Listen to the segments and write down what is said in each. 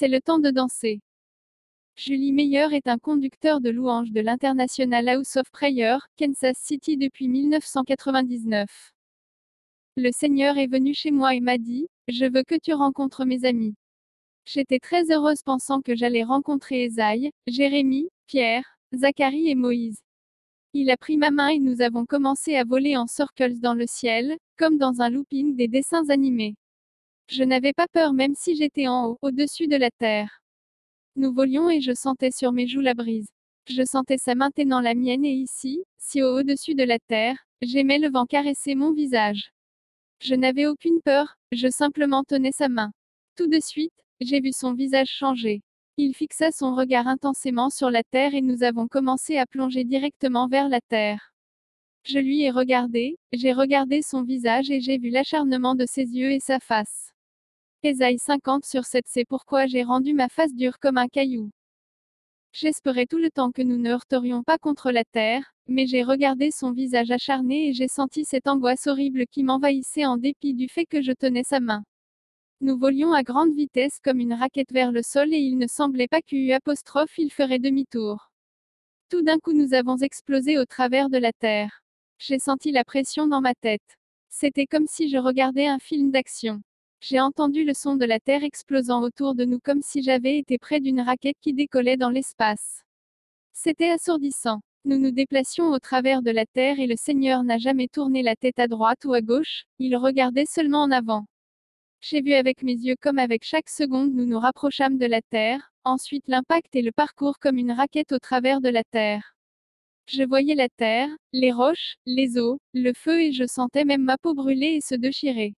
C'est le temps de danser. Julie Meyer est un conducteur de louanges de l'International House of Prayer, Kansas City depuis 1999. Le Seigneur est venu chez moi et m'a dit, Je veux que tu rencontres mes amis. J'étais très heureuse pensant que j'allais rencontrer Esaïe, Jérémie, Pierre, Zacharie et Moïse. Il a pris ma main et nous avons commencé à voler en circles dans le ciel, comme dans un looping des dessins animés. Je n'avais pas peur même si j'étais en haut, au-dessus de la terre. Nous volions et je sentais sur mes joues la brise. Je sentais sa main tenant la mienne et ici, si haut au-dessus de la terre, j'aimais le vent caresser mon visage. Je n'avais aucune peur, je simplement tenais sa main. Tout de suite, j'ai vu son visage changer. Il fixa son regard intensément sur la terre et nous avons commencé à plonger directement vers la terre. Je lui ai regardé, j'ai regardé son visage et j'ai vu l'acharnement de ses yeux et sa face. Ésaïe 50 sur 7 C'est pourquoi j'ai rendu ma face dure comme un caillou. J'espérais tout le temps que nous ne heurterions pas contre la terre, mais j'ai regardé son visage acharné et j'ai senti cette angoisse horrible qui m'envahissait en dépit du fait que je tenais sa main. Nous volions à grande vitesse comme une raquette vers le sol et il ne semblait pas qu'U apostrophe il ferait demi-tour. Tout d'un coup nous avons explosé au travers de la terre. J'ai senti la pression dans ma tête. C'était comme si je regardais un film d'action. J'ai entendu le son de la Terre explosant autour de nous comme si j'avais été près d'une raquette qui décollait dans l'espace. C'était assourdissant. Nous nous déplacions au travers de la Terre et le Seigneur n'a jamais tourné la tête à droite ou à gauche, il regardait seulement en avant. J'ai vu avec mes yeux comme avec chaque seconde nous nous rapprochâmes de la Terre, ensuite l'impact et le parcours comme une raquette au travers de la Terre. Je voyais la Terre, les roches, les eaux, le feu et je sentais même ma peau brûler et se déchirer.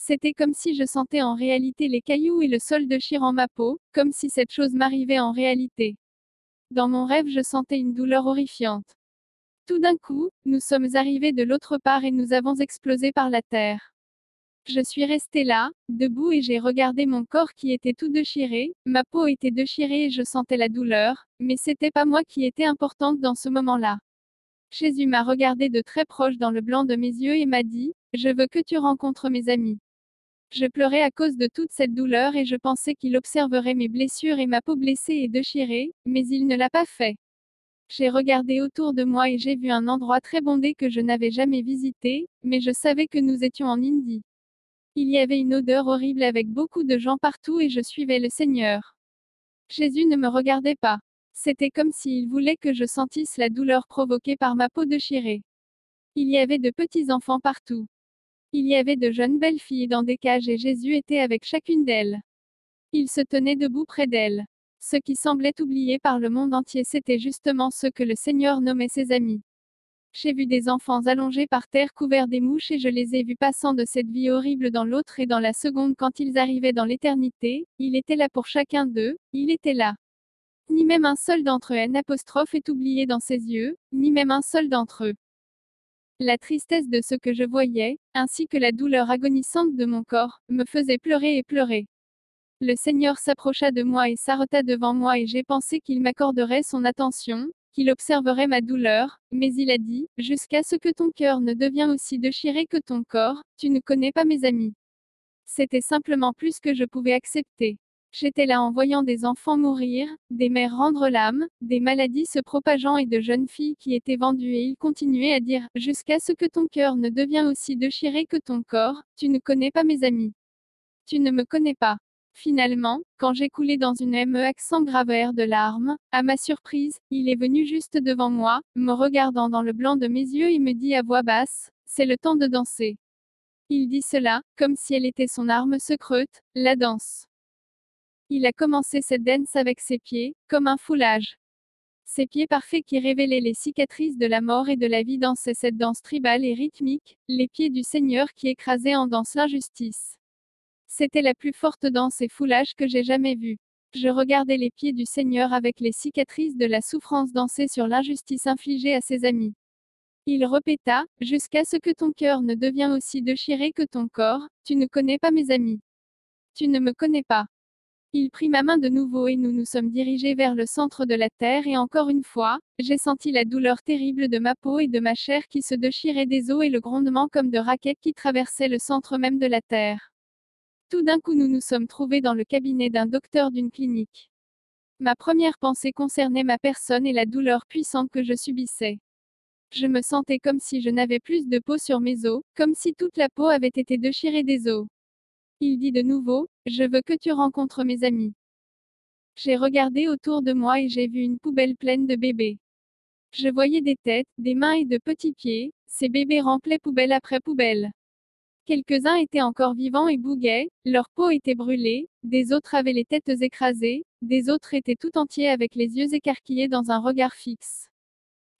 C'était comme si je sentais en réalité les cailloux et le sol déchirant ma peau, comme si cette chose m'arrivait en réalité. Dans mon rêve, je sentais une douleur horrifiante. Tout d'un coup, nous sommes arrivés de l'autre part et nous avons explosé par la terre. Je suis resté là, debout et j'ai regardé mon corps qui était tout déchiré, ma peau était déchirée et je sentais la douleur, mais c'était pas moi qui était importante dans ce moment-là. Jésus m'a regardé de très proche dans le blanc de mes yeux et m'a dit, Je veux que tu rencontres mes amis. Je pleurais à cause de toute cette douleur et je pensais qu'il observerait mes blessures et ma peau blessée et déchirée, mais il ne l'a pas fait. J'ai regardé autour de moi et j'ai vu un endroit très bondé que je n'avais jamais visité, mais je savais que nous étions en Indie. Il y avait une odeur horrible avec beaucoup de gens partout et je suivais le Seigneur. Jésus ne me regardait pas. C'était comme s'il voulait que je sentisse la douleur provoquée par ma peau déchirée. Il y avait de petits enfants partout. Il y avait de jeunes belles filles dans des cages et Jésus était avec chacune d'elles. Il se tenait debout près d'elles. Ce qui semblait oublié par le monde entier, c'était justement ce que le Seigneur nommait ses amis. J'ai vu des enfants allongés par terre couverts des mouches et je les ai vus passant de cette vie horrible dans l'autre et dans la seconde quand ils arrivaient dans l'éternité, il était là pour chacun d'eux, il était là. Ni même un seul d'entre eux N est oublié dans ses yeux, ni même un seul d'entre eux. La tristesse de ce que je voyais, ainsi que la douleur agonisante de mon corps, me faisait pleurer et pleurer. Le Seigneur s'approcha de moi et s'arrêta devant moi et j'ai pensé qu'il m'accorderait son attention, qu'il observerait ma douleur, mais il a dit, jusqu'à ce que ton cœur ne devienne aussi déchiré que ton corps, tu ne connais pas mes amis. C'était simplement plus que je pouvais accepter. J'étais là en voyant des enfants mourir, des mères rendre l'âme, des maladies se propageant et de jeunes filles qui étaient vendues et il continuait à dire, jusqu'à ce que ton cœur ne devienne aussi déchiré que ton corps, tu ne connais pas mes amis. Tu ne me connais pas. Finalement, quand j'ai coulé dans une ME accent graveur de larmes, à ma surprise, il est venu juste devant moi, me regardant dans le blanc de mes yeux et me dit à voix basse, c'est le temps de danser. Il dit cela, comme si elle était son arme secrète, la danse. Il a commencé cette danse avec ses pieds, comme un foulage. Ses pieds parfaits qui révélaient les cicatrices de la mort et de la vie dansaient cette danse tribale et rythmique, les pieds du Seigneur qui écrasaient en danse l'injustice. C'était la plus forte danse et foulage que j'ai jamais vue. Je regardais les pieds du Seigneur avec les cicatrices de la souffrance danser sur l'injustice infligée à ses amis. Il répéta, jusqu'à ce que ton cœur ne devienne aussi déchiré que ton corps, tu ne connais pas mes amis. Tu ne me connais pas. Il prit ma main de nouveau et nous nous sommes dirigés vers le centre de la terre et encore une fois, j'ai senti la douleur terrible de ma peau et de ma chair qui se déchirait des os et le grondement comme de raquettes qui traversaient le centre même de la terre. Tout d'un coup nous nous sommes trouvés dans le cabinet d'un docteur d'une clinique. Ma première pensée concernait ma personne et la douleur puissante que je subissais. Je me sentais comme si je n'avais plus de peau sur mes os, comme si toute la peau avait été déchirée des os. Il dit de nouveau, je veux que tu rencontres mes amis. J'ai regardé autour de moi et j'ai vu une poubelle pleine de bébés. Je voyais des têtes, des mains et de petits pieds, ces bébés remplaient poubelle après poubelle. Quelques-uns étaient encore vivants et bouguaient, leur peau était brûlée, des autres avaient les têtes écrasées, des autres étaient tout entiers avec les yeux écarquillés dans un regard fixe.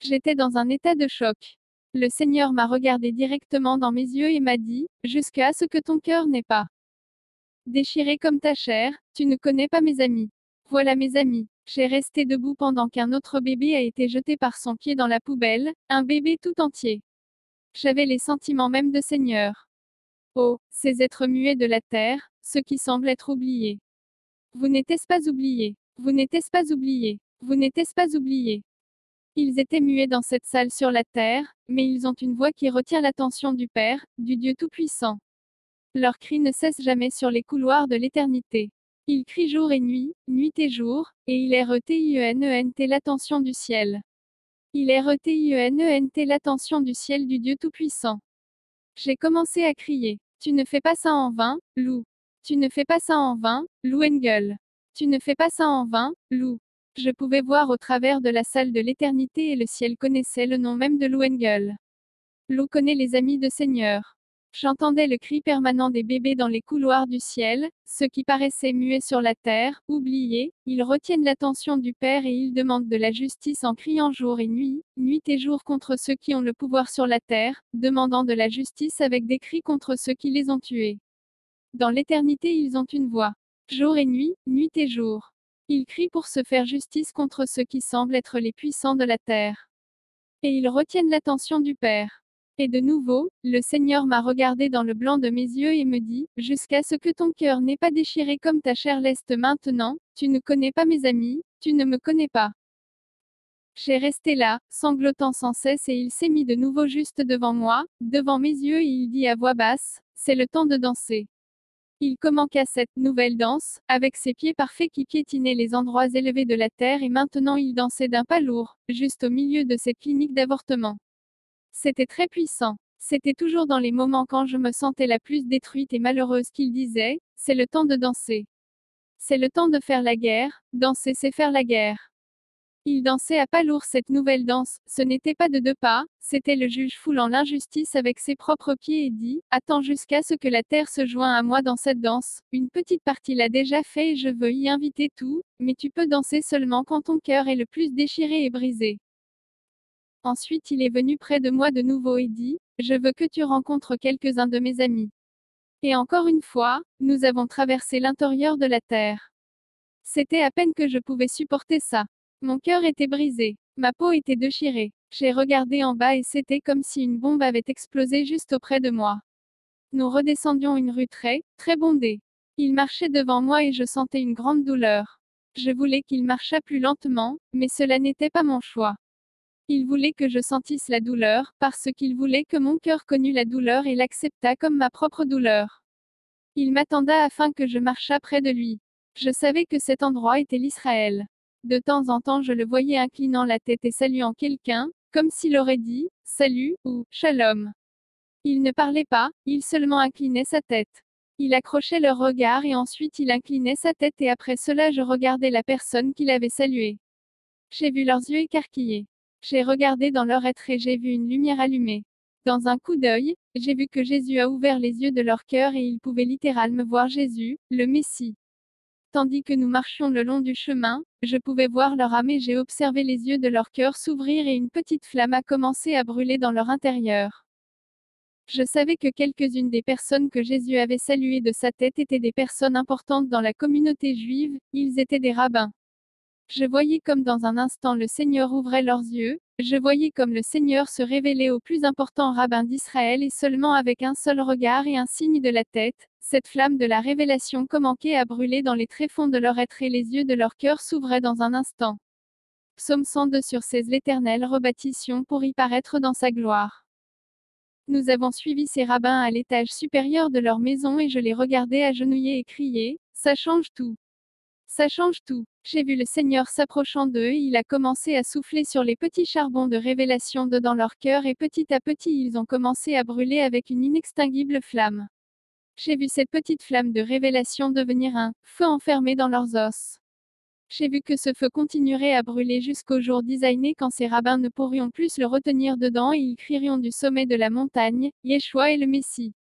J'étais dans un état de choc. Le Seigneur m'a regardé directement dans mes yeux et m'a dit, jusqu'à ce que ton cœur n'ait pas déchiré comme ta chair, tu ne connais pas mes amis. Voilà mes amis. J'ai resté debout pendant qu'un autre bébé a été jeté par son pied dans la poubelle, un bébé tout entier. J'avais les sentiments même de Seigneur. Oh, ces êtres muets de la terre, ceux qui semblent être oubliés. Vous n'êtes-ce pas oubliés? Vous n'êtes-ce pas oubliés? Vous n'êtes-ce pas oubliés? Ils étaient muets dans cette salle sur la terre, mais ils ont une voix qui retient l'attention du Père, du Dieu Tout-Puissant. Leur cri ne cesse jamais sur les couloirs de l'éternité. Ils crient jour et nuit, nuit et jour, et il est RETIENENT l'attention du ciel. Il est RETIENENT l'attention du ciel du Dieu Tout-Puissant. J'ai commencé à crier. Tu ne fais pas ça en vain, Lou. Tu ne fais pas ça en vain, Lou Engel. Tu ne fais pas ça en vain, Lou. Je pouvais voir au travers de la salle de l'éternité et le ciel connaissait le nom même de Lou Engel. Lou connaît les amis de Seigneur. J'entendais le cri permanent des bébés dans les couloirs du ciel, ceux qui paraissaient muets sur la terre, oubliés, ils retiennent l'attention du Père et ils demandent de la justice en criant jour et nuit, nuit et jour contre ceux qui ont le pouvoir sur la terre, demandant de la justice avec des cris contre ceux qui les ont tués. Dans l'éternité ils ont une voix. Jour et nuit, nuit et jour. Ils crient pour se faire justice contre ceux qui semblent être les puissants de la terre. Et ils retiennent l'attention du Père. Et de nouveau, le Seigneur m'a regardé dans le blanc de mes yeux et me dit, jusqu'à ce que ton cœur n'ait pas déchiré comme ta chair l'est maintenant, tu ne connais pas mes amis, tu ne me connais pas. J'ai resté là, sanglotant sans cesse et il s'est mis de nouveau juste devant moi, devant mes yeux et il dit à voix basse, c'est le temps de danser. Il commença cette nouvelle danse, avec ses pieds parfaits qui piétinaient les endroits élevés de la terre et maintenant il dansait d'un pas lourd, juste au milieu de cette clinique d'avortement. C'était très puissant. C'était toujours dans les moments quand je me sentais la plus détruite et malheureuse qu'il disait, c'est le temps de danser. C'est le temps de faire la guerre, danser c'est faire la guerre. Il dansait à pas lourd cette nouvelle danse, ce n'était pas de deux pas, c'était le juge foulant l'injustice avec ses propres pieds et dit, attends jusqu'à ce que la terre se joint à moi dans cette danse, une petite partie l'a déjà fait et je veux y inviter tout, mais tu peux danser seulement quand ton cœur est le plus déchiré et brisé. Ensuite il est venu près de moi de nouveau et dit, Je veux que tu rencontres quelques-uns de mes amis. Et encore une fois, nous avons traversé l'intérieur de la terre. C'était à peine que je pouvais supporter ça. Mon cœur était brisé, ma peau était déchirée. J'ai regardé en bas et c'était comme si une bombe avait explosé juste auprès de moi. Nous redescendions une rue très, très bondée. Il marchait devant moi et je sentais une grande douleur. Je voulais qu'il marchât plus lentement, mais cela n'était pas mon choix. Il voulait que je sentisse la douleur, parce qu'il voulait que mon cœur connût la douleur et l'acceptât comme ma propre douleur. Il m'attenda afin que je marchât près de lui. Je savais que cet endroit était l'Israël. De temps en temps je le voyais inclinant la tête et saluant quelqu'un, comme s'il aurait dit, salut, ou, shalom. Il ne parlait pas, il seulement inclinait sa tête. Il accrochait leur regard et ensuite il inclinait sa tête et après cela je regardais la personne qu'il avait saluée. J'ai vu leurs yeux écarquillés. J'ai regardé dans leur être et j'ai vu une lumière allumée. Dans un coup d'œil, j'ai vu que Jésus a ouvert les yeux de leur cœur et ils pouvaient littéralement voir Jésus, le Messie. Tandis que nous marchions le long du chemin, je pouvais voir leur âme et j'ai observé les yeux de leur cœur s'ouvrir et une petite flamme a commencé à brûler dans leur intérieur. Je savais que quelques-unes des personnes que Jésus avait saluées de sa tête étaient des personnes importantes dans la communauté juive, ils étaient des rabbins. Je voyais comme dans un instant le Seigneur ouvrait leurs yeux, je voyais comme le Seigneur se révélait au plus important rabbin d'Israël et seulement avec un seul regard et un signe de la tête, cette flamme de la révélation commençait à brûler dans les tréfonds de leur être et les yeux de leur cœur s'ouvraient dans un instant. Psaume 102 sur 16 L'Éternel rebâtit pour y paraître dans sa gloire. Nous avons suivi ces rabbins à l'étage supérieur de leur maison et je les regardais agenouillés et crier, ça change tout. Ça change tout. J'ai vu le Seigneur s'approchant d'eux et il a commencé à souffler sur les petits charbons de révélation de dans leur cœur et petit à petit ils ont commencé à brûler avec une inextinguible flamme. J'ai vu cette petite flamme de révélation devenir un feu enfermé dans leurs os. J'ai vu que ce feu continuerait à brûler jusqu'au jour designé quand ces rabbins ne pourrions plus le retenir dedans et ils crierions du sommet de la montagne, Yeshua est le Messie.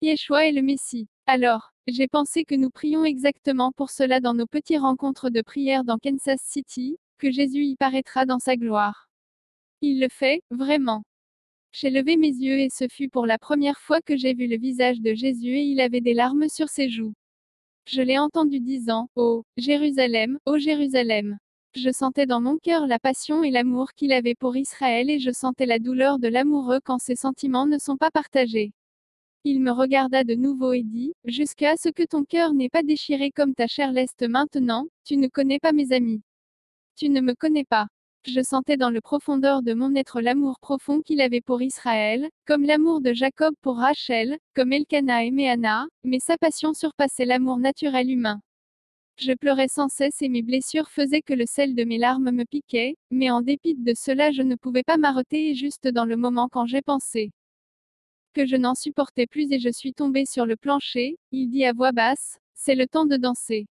Yeshua est le Messie. Alors, j'ai pensé que nous prions exactement pour cela dans nos petits rencontres de prière dans Kansas City, que Jésus y paraîtra dans sa gloire. Il le fait, vraiment. J'ai levé mes yeux et ce fut pour la première fois que j'ai vu le visage de Jésus et il avait des larmes sur ses joues. Je l'ai entendu disant, Ô oh, Jérusalem, ô Jérusalem. Je sentais dans mon cœur la passion et l'amour qu'il avait pour Israël et je sentais la douleur de l'amoureux quand ses sentiments ne sont pas partagés. Il me regarda de nouveau et dit, Jusqu'à ce que ton cœur n'ait pas déchiré comme ta chair l'est maintenant, tu ne connais pas mes amis. Tu ne me connais pas. Je sentais dans le profondeur de mon être l'amour profond qu'il avait pour Israël, comme l'amour de Jacob pour Rachel, comme Elkanah aimait Anna, mais sa passion surpassait l'amour naturel humain. Je pleurais sans cesse et mes blessures faisaient que le sel de mes larmes me piquait, mais en dépit de cela je ne pouvais pas m'arrêter et juste dans le moment quand j'ai pensé que je n'en supportais plus et je suis tombé sur le plancher, il dit à voix basse, c'est le temps de danser.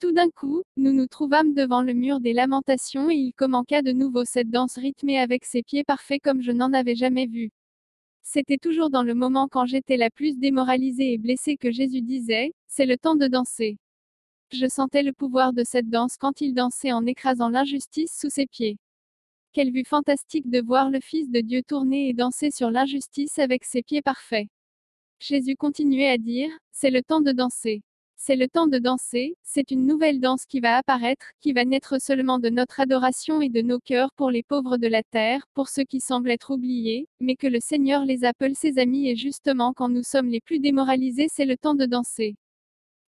Tout d'un coup, nous nous trouvâmes devant le mur des lamentations et il commença de nouveau cette danse rythmée avec ses pieds parfaits comme je n'en avais jamais vu. C'était toujours dans le moment quand j'étais la plus démoralisée et blessée que Jésus disait, c'est le temps de danser. Je sentais le pouvoir de cette danse quand il dansait en écrasant l'injustice sous ses pieds. Quelle vue fantastique de voir le Fils de Dieu tourner et danser sur l'injustice avec ses pieds parfaits. Jésus continuait à dire, c'est le temps de danser. C'est le temps de danser, c'est une nouvelle danse qui va apparaître, qui va naître seulement de notre adoration et de nos cœurs pour les pauvres de la terre, pour ceux qui semblent être oubliés, mais que le Seigneur les appelle ses amis et justement quand nous sommes les plus démoralisés c'est le temps de danser.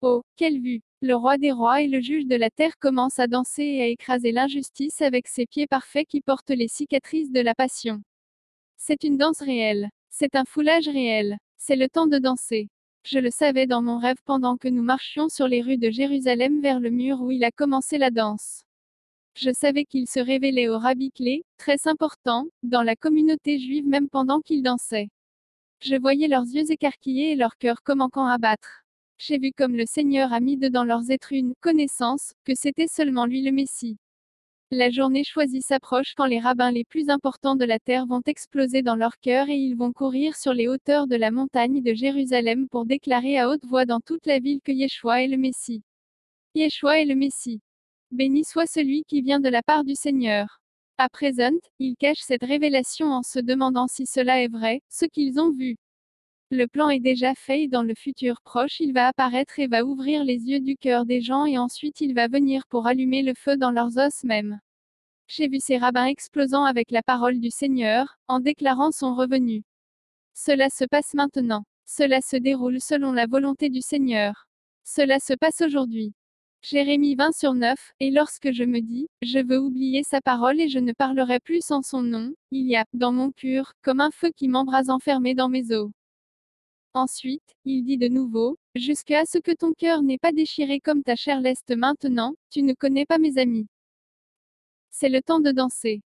Oh, quelle vue Le roi des rois et le juge de la terre commencent à danser et à écraser l'injustice avec ses pieds parfaits qui portent les cicatrices de la passion. C'est une danse réelle. C'est un foulage réel. C'est le temps de danser. Je le savais dans mon rêve pendant que nous marchions sur les rues de Jérusalem vers le mur où il a commencé la danse. Je savais qu'il se révélait au rabbi clé, très important, dans la communauté juive même pendant qu'il dansait. Je voyais leurs yeux écarquillés et leur cœur commençant à battre. J'ai vu comme le Seigneur a mis dedans leurs êtres une connaissance, que c'était seulement lui le Messie. La journée choisie s'approche quand les rabbins les plus importants de la terre vont exploser dans leur cœur et ils vont courir sur les hauteurs de la montagne de Jérusalem pour déclarer à haute voix dans toute la ville que Yeshua est le Messie. Yeshua est le Messie. Béni soit celui qui vient de la part du Seigneur. À présent, ils cachent cette révélation en se demandant si cela est vrai, ce qu'ils ont vu. Le plan est déjà fait et dans le futur proche il va apparaître et va ouvrir les yeux du cœur des gens et ensuite il va venir pour allumer le feu dans leurs os même. J'ai vu ces rabbins explosant avec la parole du Seigneur, en déclarant son revenu. Cela se passe maintenant. Cela se déroule selon la volonté du Seigneur. Cela se passe aujourd'hui. Jérémie 20 sur 9, et lorsque je me dis, je veux oublier sa parole et je ne parlerai plus en son nom, il y a, dans mon cœur, comme un feu qui m'embrase enfermé dans mes os. Ensuite, il dit de nouveau, Jusqu'à ce que ton cœur n'ait pas déchiré comme ta chair l'est maintenant, tu ne connais pas mes amis. C'est le temps de danser.